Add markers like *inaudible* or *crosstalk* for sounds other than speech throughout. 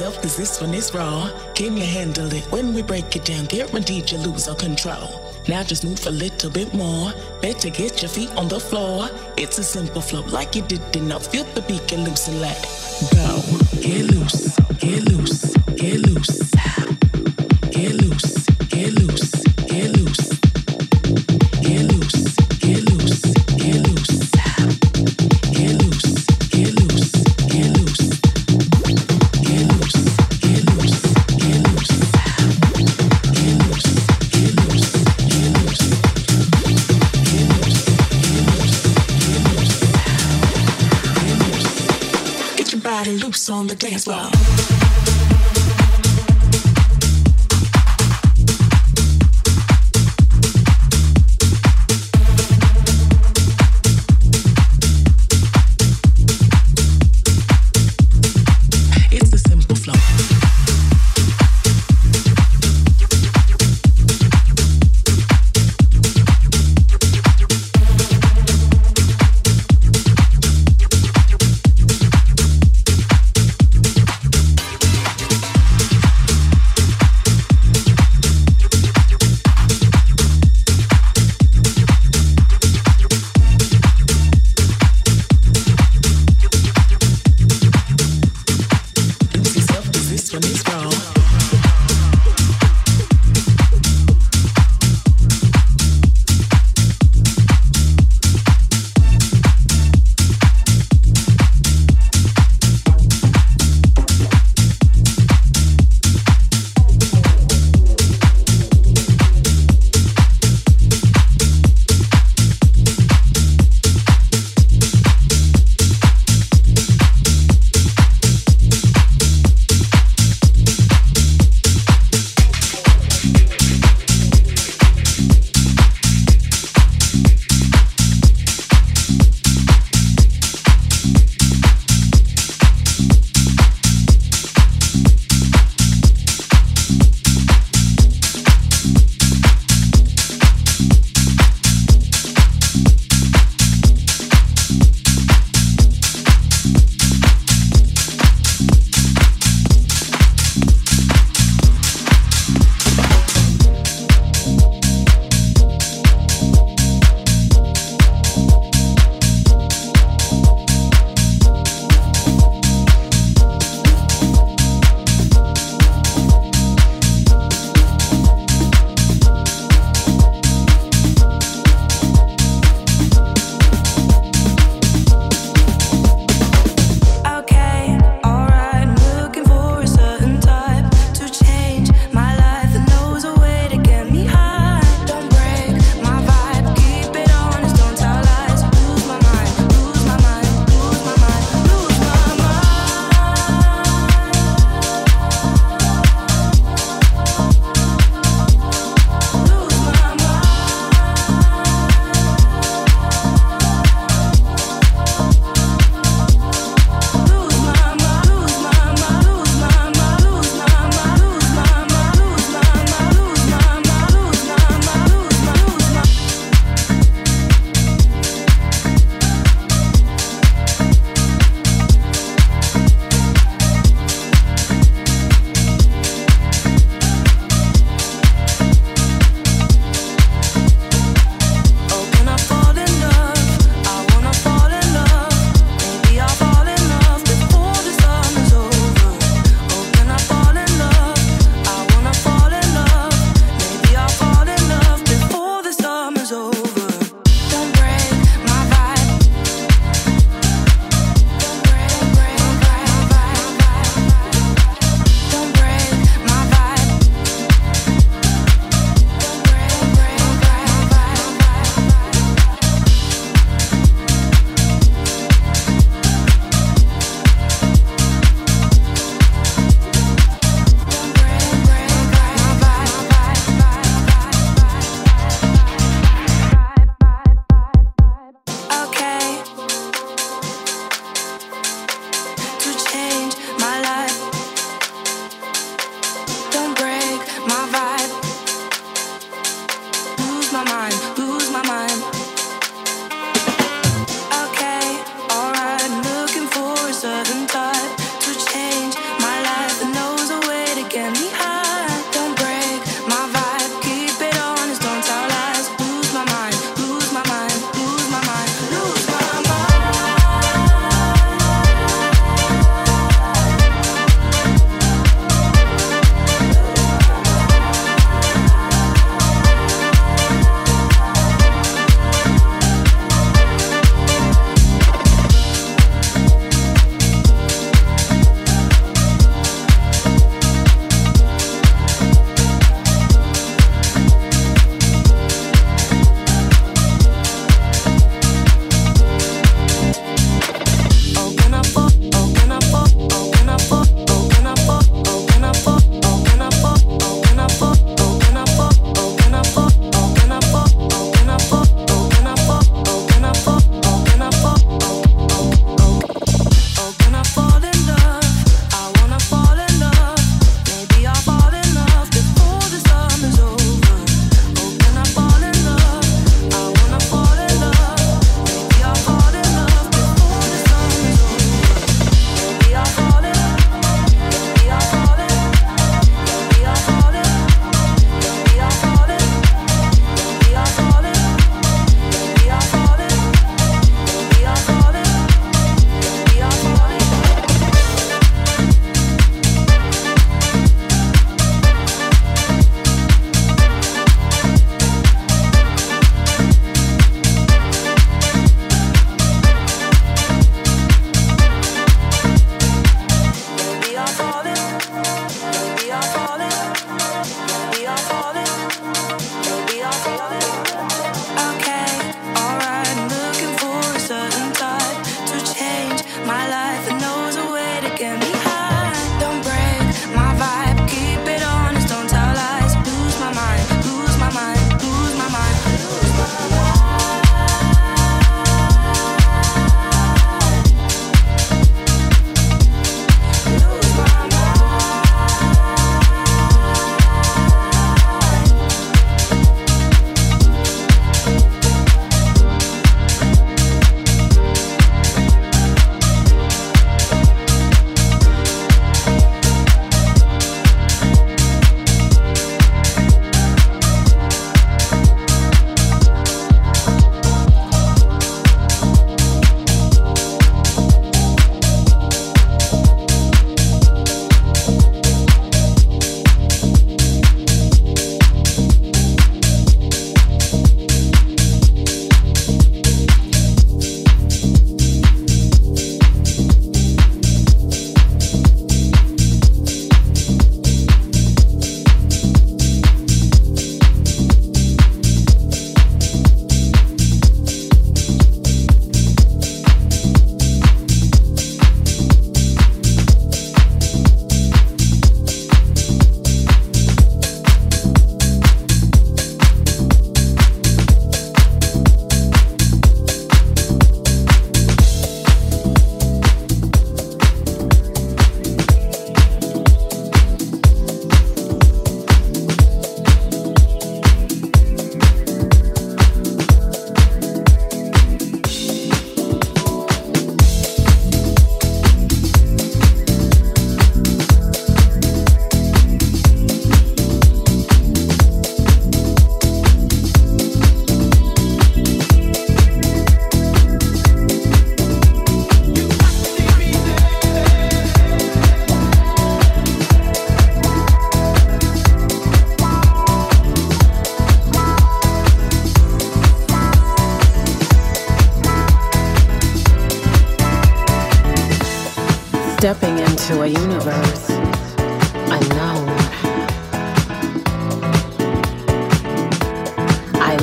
yourself, cause this one is raw. Can you handle it? When we break it down, guaranteed you lose all control. Now just move a little bit more. Better get your feet on the floor. It's a simple flow, like you did enough. Feel the beat, get loose and let go. Get loose, get loose, get loose, get loose. on the dance floor.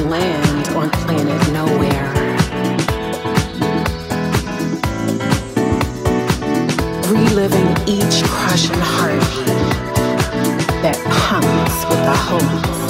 land on planet nowhere. Reliving each crushing heartbeat that comes with the hope.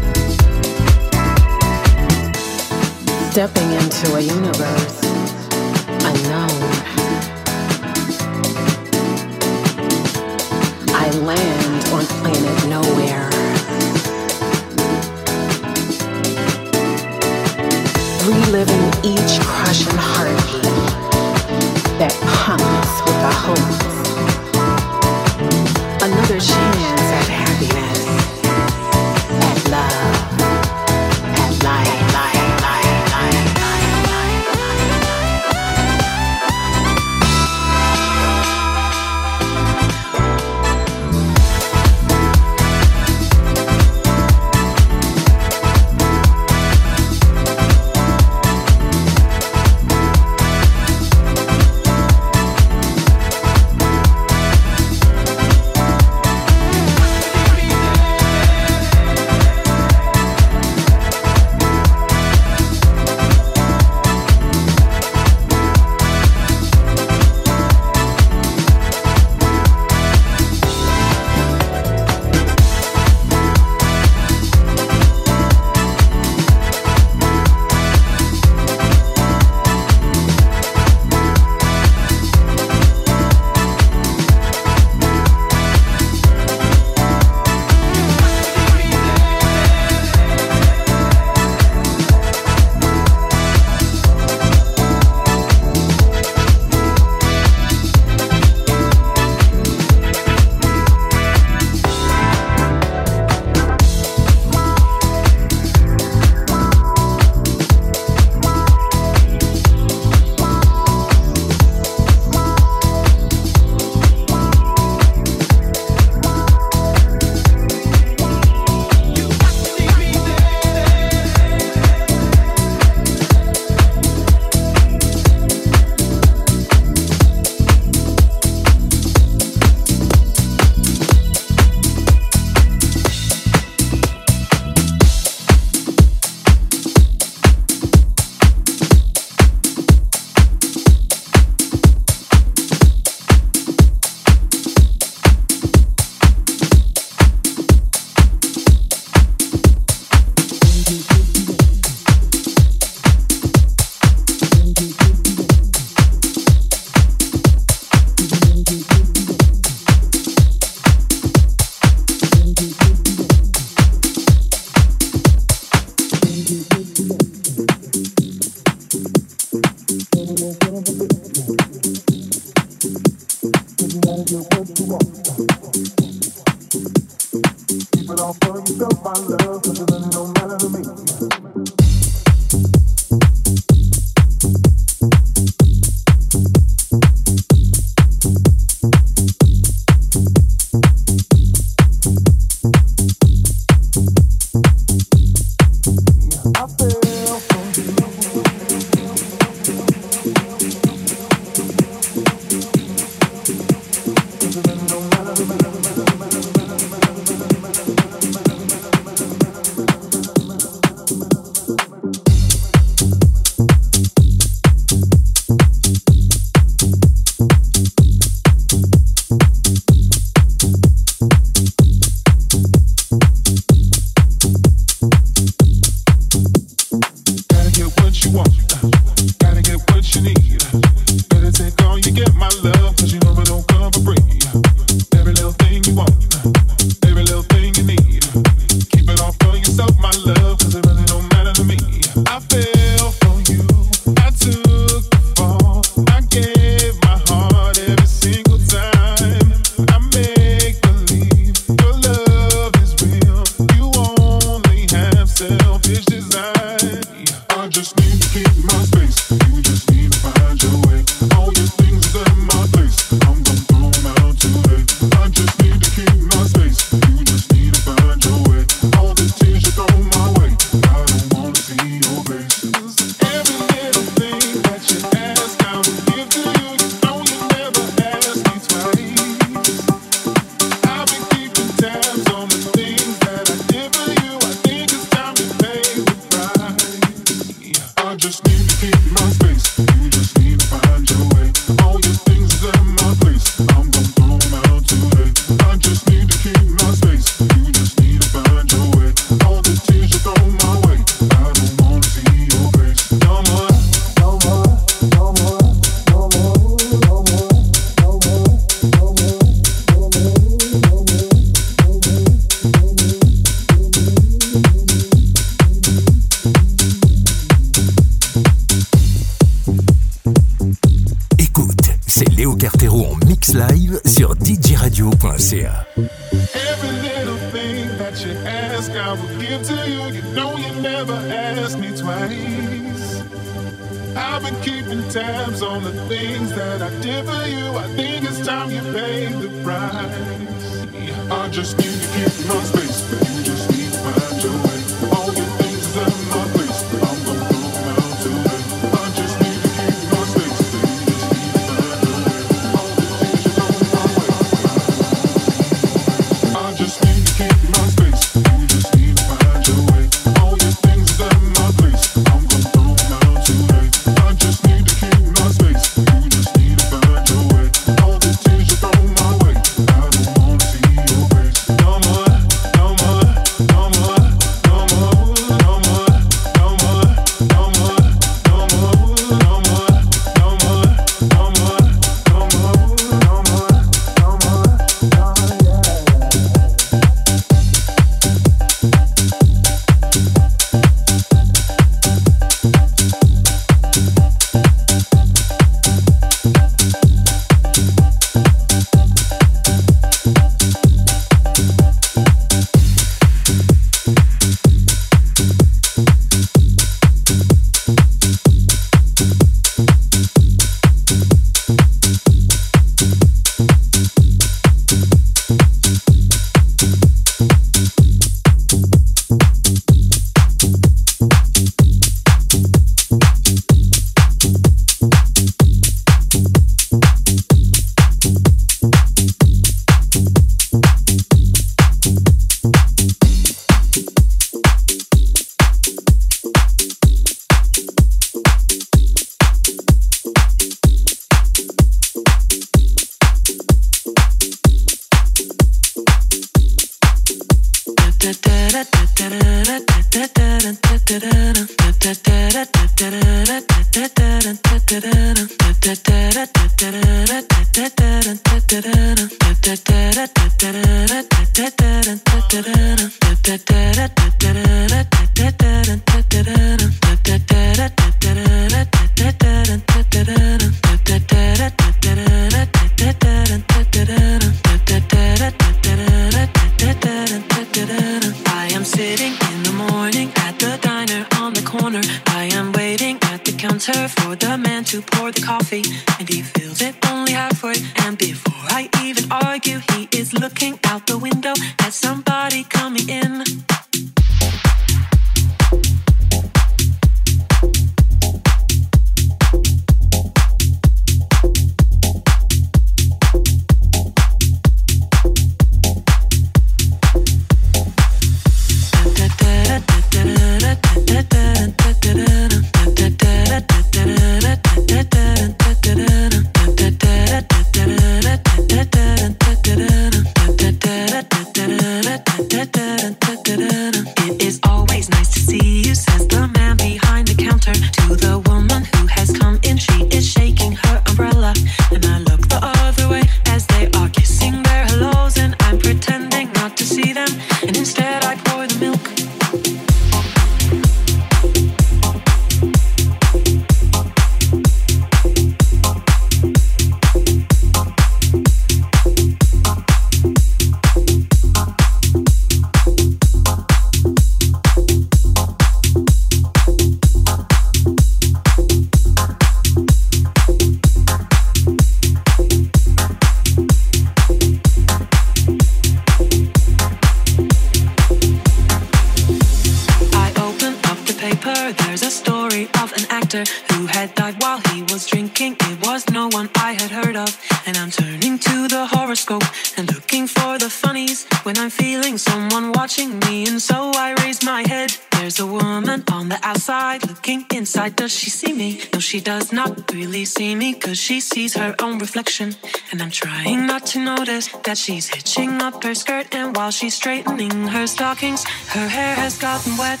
reflection, and I'm trying not to notice that she's hitching up her skirt. And while she's straightening her stockings, her hair has gotten wet.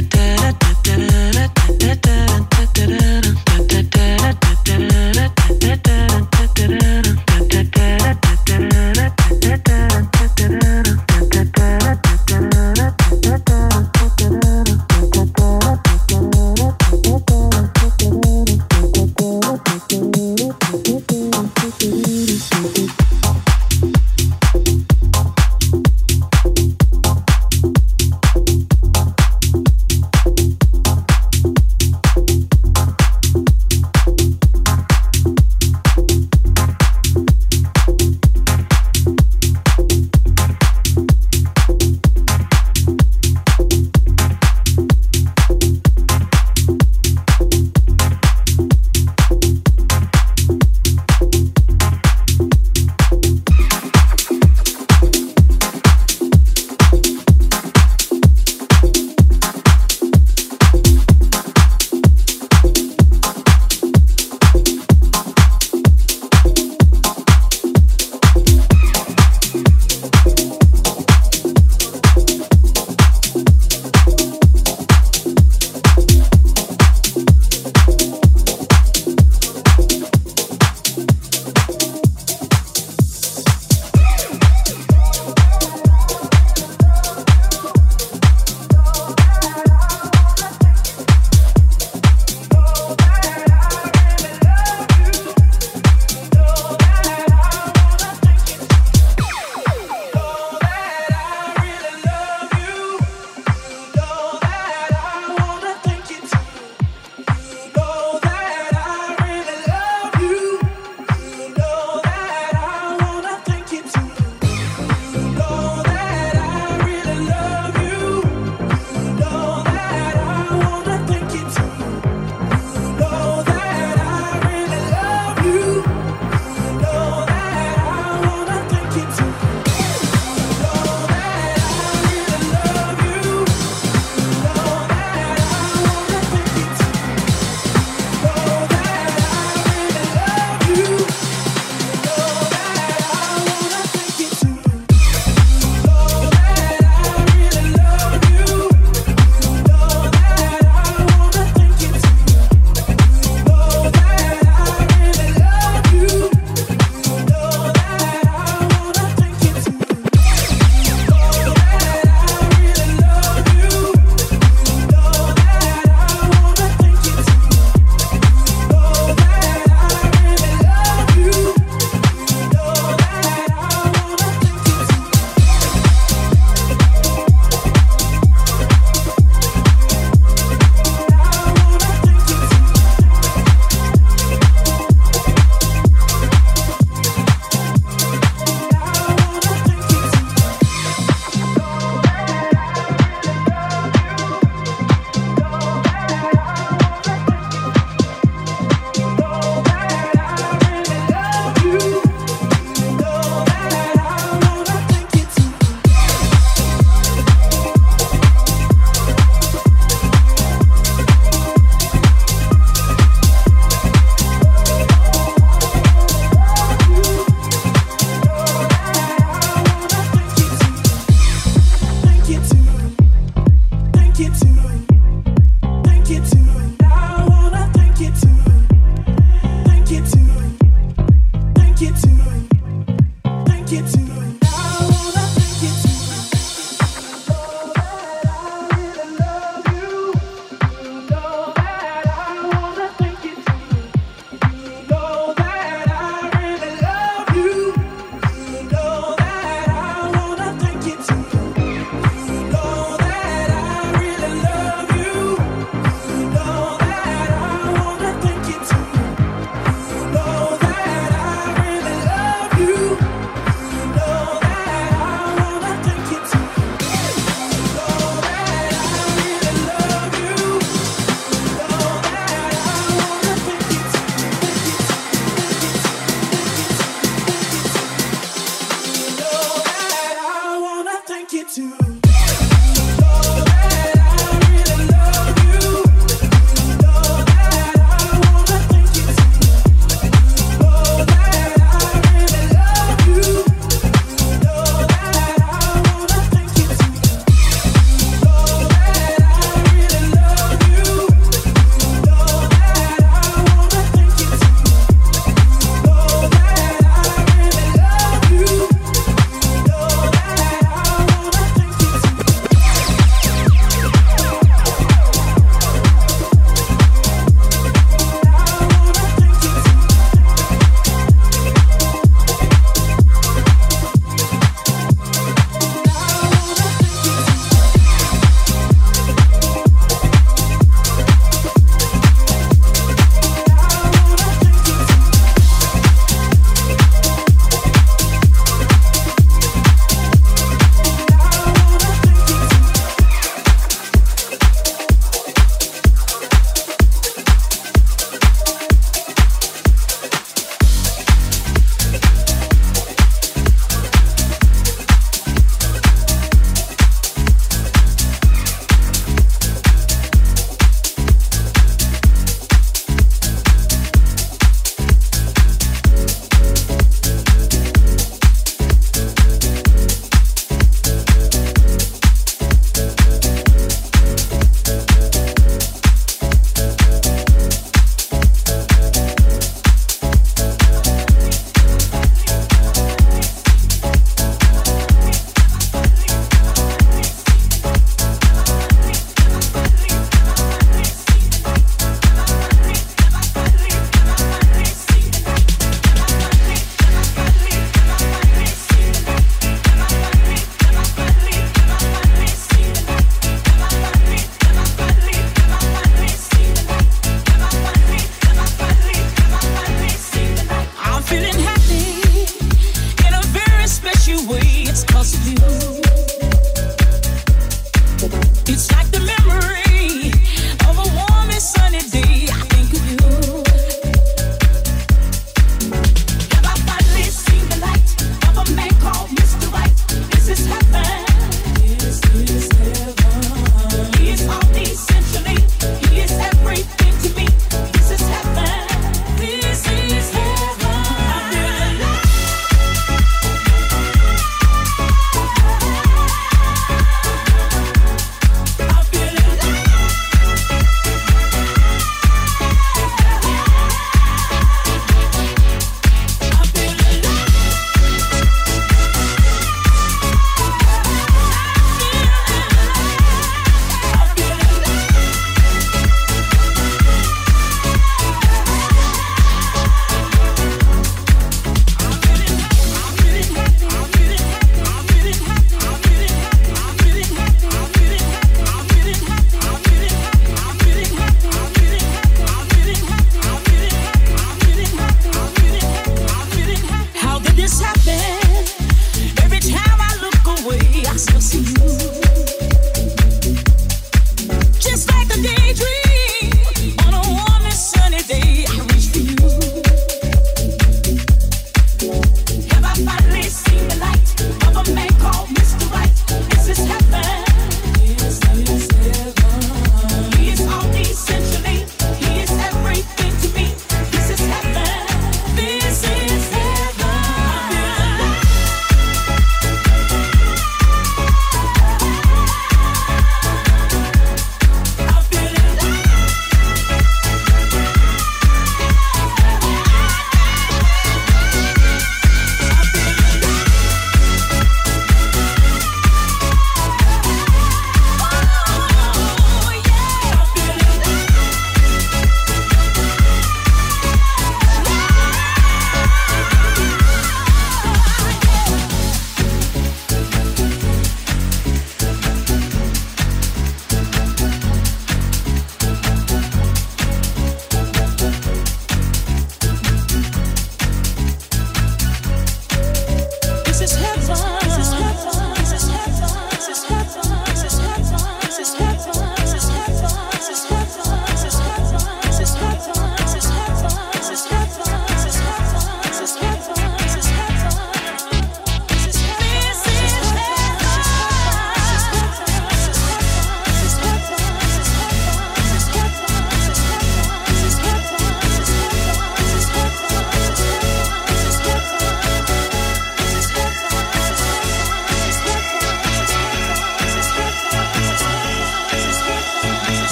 *laughs*